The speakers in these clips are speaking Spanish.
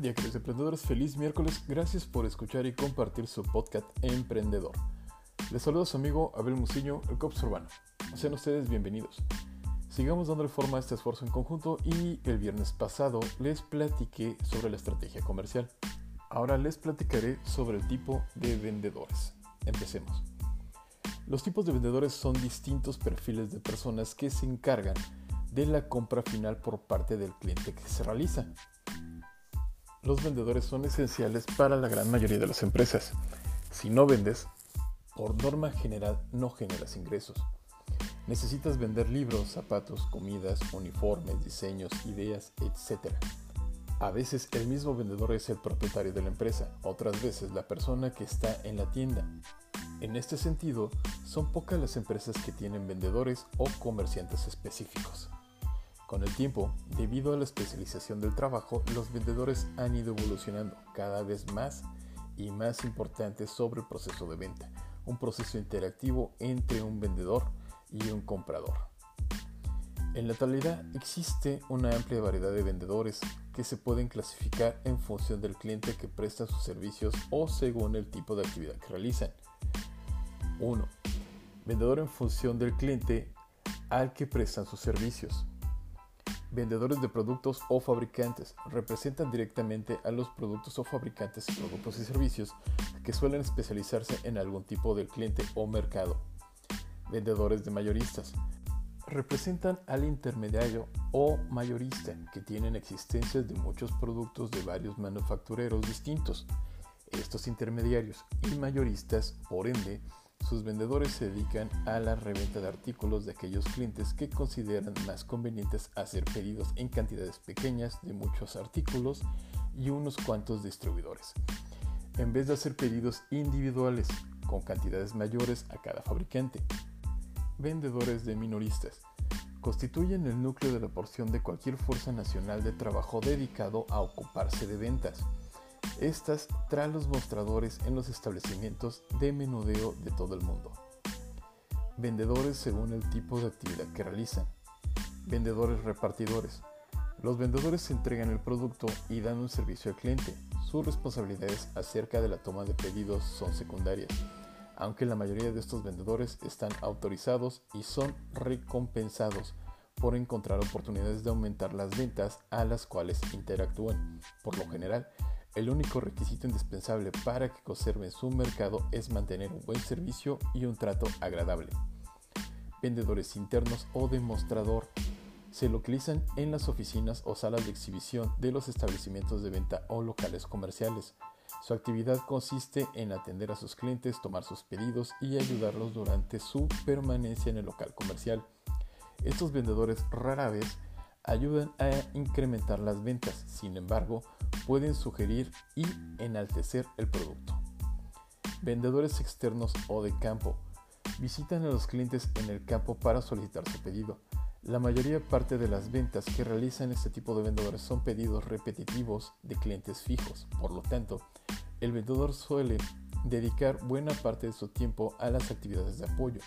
Día, queridos emprendedores. Feliz miércoles. Gracias por escuchar y compartir su podcast Emprendedor. Les saluda su amigo Abel Muciño, el COPS Urbano. Sean ustedes bienvenidos. Sigamos dándole forma a este esfuerzo en conjunto y el viernes pasado les platiqué sobre la estrategia comercial. Ahora les platicaré sobre el tipo de vendedores. Empecemos. Los tipos de vendedores son distintos perfiles de personas que se encargan de la compra final por parte del cliente que se realiza. Los vendedores son esenciales para la gran mayoría de las empresas. Si no vendes, por norma general no generas ingresos. Necesitas vender libros, zapatos, comidas, uniformes, diseños, ideas, etc. A veces el mismo vendedor es el propietario de la empresa, otras veces la persona que está en la tienda. En este sentido, son pocas las empresas que tienen vendedores o comerciantes específicos. Con el tiempo, debido a la especialización del trabajo, los vendedores han ido evolucionando cada vez más y más importantes sobre el proceso de venta, un proceso interactivo entre un vendedor y un comprador. En la actualidad existe una amplia variedad de vendedores que se pueden clasificar en función del cliente que presta sus servicios o según el tipo de actividad que realizan. 1. Vendedor en función del cliente al que prestan sus servicios. Vendedores de productos o fabricantes representan directamente a los productos o fabricantes de productos y servicios que suelen especializarse en algún tipo de cliente o mercado. Vendedores de mayoristas representan al intermediario o mayorista que tienen existencias de muchos productos de varios manufactureros distintos. Estos intermediarios y mayoristas, por ende, sus vendedores se dedican a la reventa de artículos de aquellos clientes que consideran más convenientes hacer pedidos en cantidades pequeñas de muchos artículos y unos cuantos distribuidores, en vez de hacer pedidos individuales con cantidades mayores a cada fabricante. Vendedores de minoristas constituyen el núcleo de la porción de cualquier fuerza nacional de trabajo dedicado a ocuparse de ventas estas traen los mostradores en los establecimientos de menudeo de todo el mundo. Vendedores según el tipo de actividad que realizan. Vendedores repartidores. Los vendedores entregan el producto y dan un servicio al cliente. Sus responsabilidades acerca de la toma de pedidos son secundarias, aunque la mayoría de estos vendedores están autorizados y son recompensados por encontrar oportunidades de aumentar las ventas a las cuales interactúan. Por lo general, el único requisito indispensable para que conserven su mercado es mantener un buen servicio y un trato agradable. Vendedores internos o demostrador se localizan en las oficinas o salas de exhibición de los establecimientos de venta o locales comerciales. Su actividad consiste en atender a sus clientes, tomar sus pedidos y ayudarlos durante su permanencia en el local comercial. Estos vendedores rara vez ayudan a incrementar las ventas, sin embargo, pueden sugerir y enaltecer el producto. Vendedores externos o de campo visitan a los clientes en el campo para solicitar su pedido. La mayoría parte de las ventas que realizan este tipo de vendedores son pedidos repetitivos de clientes fijos. Por lo tanto, el vendedor suele dedicar buena parte de su tiempo a las actividades de apoyo.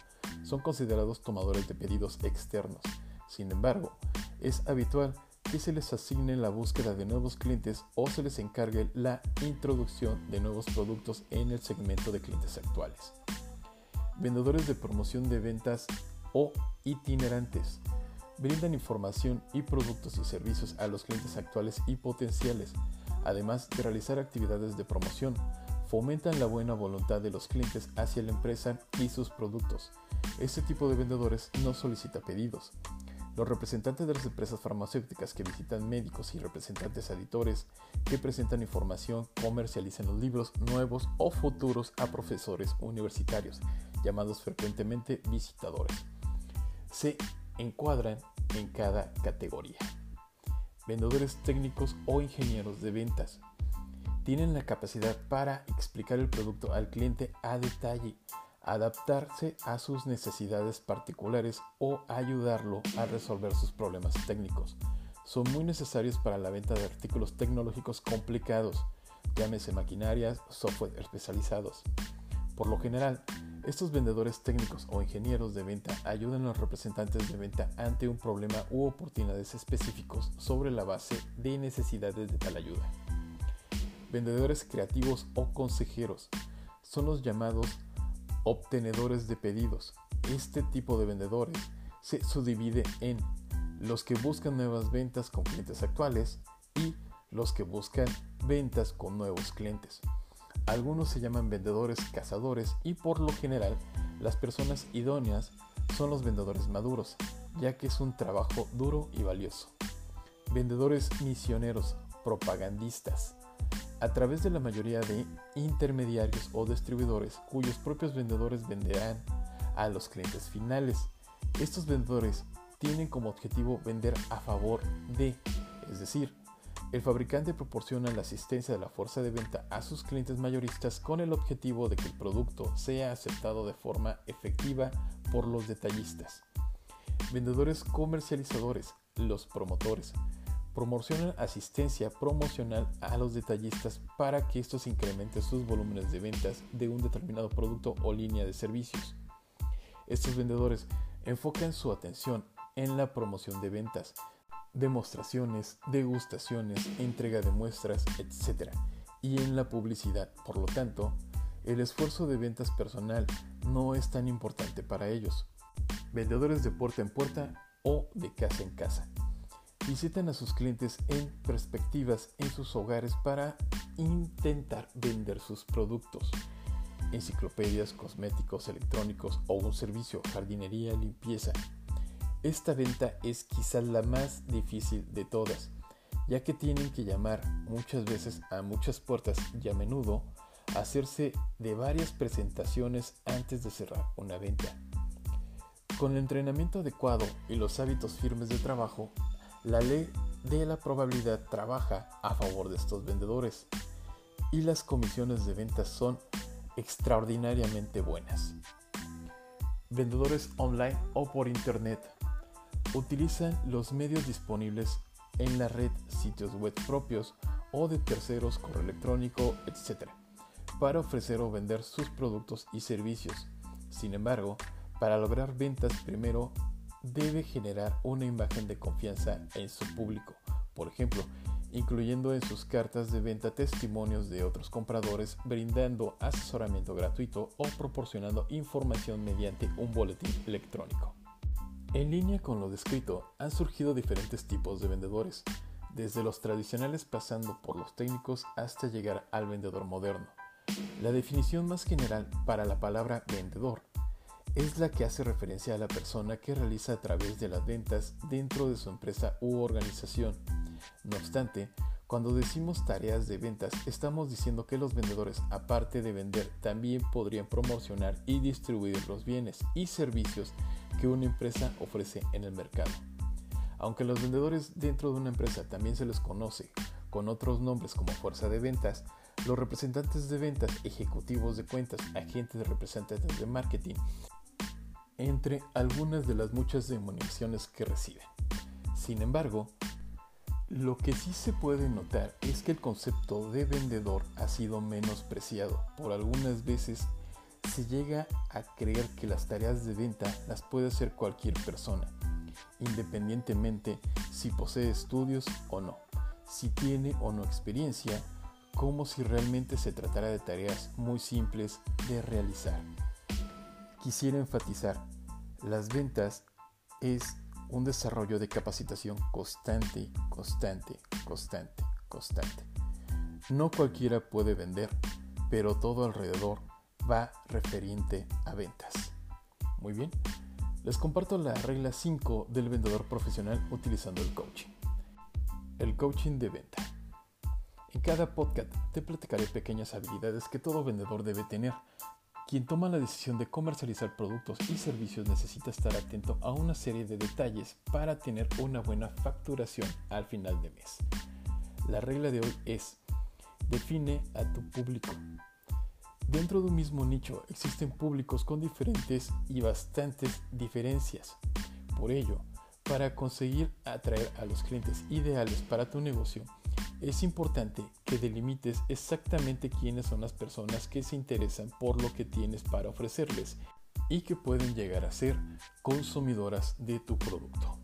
Son considerados tomadores de pedidos externos. Sin embargo, es habitual que se les asigne la búsqueda de nuevos clientes o se les encargue la introducción de nuevos productos en el segmento de clientes actuales. Vendedores de promoción de ventas o itinerantes brindan información y productos y servicios a los clientes actuales y potenciales, además de realizar actividades de promoción. Fomentan la buena voluntad de los clientes hacia la empresa y sus productos. Este tipo de vendedores no solicita pedidos, los representantes de las empresas farmacéuticas que visitan médicos y representantes editores que presentan información comercializan los libros nuevos o futuros a profesores universitarios, llamados frecuentemente visitadores. Se encuadran en cada categoría. Vendedores técnicos o ingenieros de ventas. Tienen la capacidad para explicar el producto al cliente a detalle, adaptarse a sus necesidades particulares o ayudarlo a resolver sus problemas técnicos. Son muy necesarios para la venta de artículos tecnológicos complicados, llámese maquinarias, software especializados. Por lo general, estos vendedores técnicos o ingenieros de venta ayudan a los representantes de venta ante un problema u oportunidades específicos sobre la base de necesidades de tal ayuda. vendedores creativos o consejeros. Son los llamados obtenedores de pedidos. Este tipo de vendedores se subdivide en los que buscan nuevas ventas con clientes actuales y los que buscan ventas con nuevos clientes. Algunos se llaman vendedores cazadores y por lo general las personas idóneas son los vendedores maduros, ya que es un trabajo duro y valioso. Vendedores misioneros, propagandistas. A través de la mayoría de intermediarios o distribuidores cuyos propios vendedores venderán a los clientes finales. Estos vendedores tienen como objetivo vender a favor de, es decir, el fabricante proporciona la asistencia de la fuerza de venta a sus clientes mayoristas con el objetivo de que el producto sea aceptado de forma efectiva por los detallistas. Vendedores comercializadores, los promotores, promocionan asistencia promocional a los detallistas para que estos incrementen sus volúmenes de ventas de un determinado producto o línea de servicios. Estos vendedores enfocan su atención en la promoción de ventas, demostraciones, degustaciones, entrega de muestras, etc. y en la publicidad. Por lo tanto, el esfuerzo de ventas personal no es tan importante para ellos. Vendedores de puerta en puerta o de casa en casa. Visitan a sus clientes en perspectivas en sus hogares para intentar vender sus productos. Enciclopedias, cosméticos, electrónicos o un servicio, jardinería, limpieza, esta venta es quizás la más difícil de todas, ya que tienen que llamar muchas veces a muchas puertas y a menudo hacerse de varias presentaciones antes de cerrar una venta. Con el entrenamiento adecuado y los hábitos firmes de trabajo, la ley de la probabilidad trabaja a favor de estos vendedores y las comisiones de ventas son extraordinariamente buenas. Vendedores online o por internet utilizan los medios disponibles en la red, sitios web propios o de terceros, correo electrónico, etc., para ofrecer o vender sus productos y servicios. Sin embargo, para lograr ventas primero debe generar una imagen de confianza en su público, por ejemplo, incluyendo en sus cartas de venta testimonios de otros compradores, brindando asesoramiento gratuito o proporcionando información mediante un boletín electrónico. En línea con lo descrito, han surgido diferentes tipos de vendedores, desde los tradicionales pasando por los técnicos hasta llegar al vendedor moderno. La definición más general para la palabra vendedor es la que hace referencia a la persona que realiza a través de las ventas dentro de su empresa u organización. No obstante, cuando decimos tareas de ventas, estamos diciendo que los vendedores, aparte de vender, también podrían promocionar y distribuir los bienes y servicios que una empresa ofrece en el mercado. Aunque los vendedores dentro de una empresa también se les conoce con otros nombres como fuerza de ventas, los representantes de ventas, ejecutivos de cuentas, agentes representantes de marketing, entre algunas de las muchas denominaciones que reciben. Sin embargo, lo que sí se puede notar es que el concepto de vendedor ha sido menospreciado por algunas veces se llega a creer que las tareas de venta las puede hacer cualquier persona, independientemente si posee estudios o no, si tiene o no experiencia, como si realmente se tratara de tareas muy simples de realizar. Quisiera enfatizar, las ventas es un desarrollo de capacitación constante, constante, constante, constante. No cualquiera puede vender, pero todo alrededor va referente a ventas. Muy bien, les comparto la regla 5 del vendedor profesional utilizando el coaching. El coaching de venta. En cada podcast te platicaré pequeñas habilidades que todo vendedor debe tener. Quien toma la decisión de comercializar productos y servicios necesita estar atento a una serie de detalles para tener una buena facturación al final de mes. La regla de hoy es, define a tu público. Dentro de un mismo nicho existen públicos con diferentes y bastantes diferencias. Por ello, para conseguir atraer a los clientes ideales para tu negocio, es importante que delimites exactamente quiénes son las personas que se interesan por lo que tienes para ofrecerles y que pueden llegar a ser consumidoras de tu producto.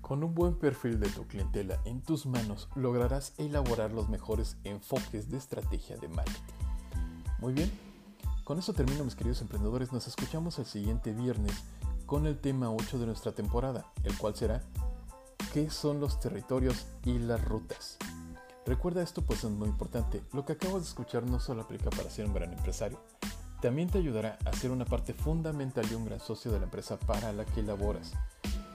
Con un buen perfil de tu clientela en tus manos lograrás elaborar los mejores enfoques de estrategia de marketing. Muy bien, con eso termino mis queridos emprendedores, nos escuchamos el siguiente viernes con el tema 8 de nuestra temporada, el cual será ¿qué son los territorios y las rutas? Recuerda esto pues es muy importante, lo que acabas de escuchar no solo aplica para ser un gran empresario, también te ayudará a ser una parte fundamental y un gran socio de la empresa para la que laboras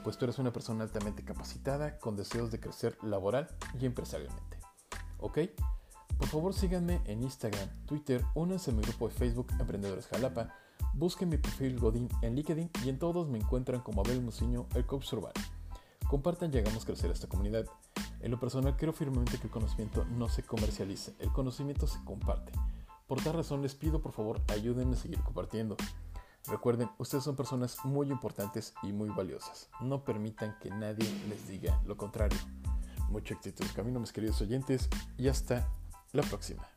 pues tú eres una persona altamente capacitada con deseos de crecer laboral y empresarialmente. ¿Ok? Por favor síganme en Instagram, Twitter, únanse a mi grupo de Facebook Emprendedores Jalapa, busquen mi perfil Godín en LinkedIn y en todos me encuentran como Abel Muciño, el coach urbano. Compartan y hagamos crecer esta comunidad. En lo personal creo firmemente que el conocimiento no se comercializa, el conocimiento se comparte. Por tal razón les pido por favor ayúdenme a seguir compartiendo. Recuerden, ustedes son personas muy importantes y muy valiosas. No permitan que nadie les diga lo contrario. Mucho éxito en camino, mis queridos oyentes, y hasta la próxima.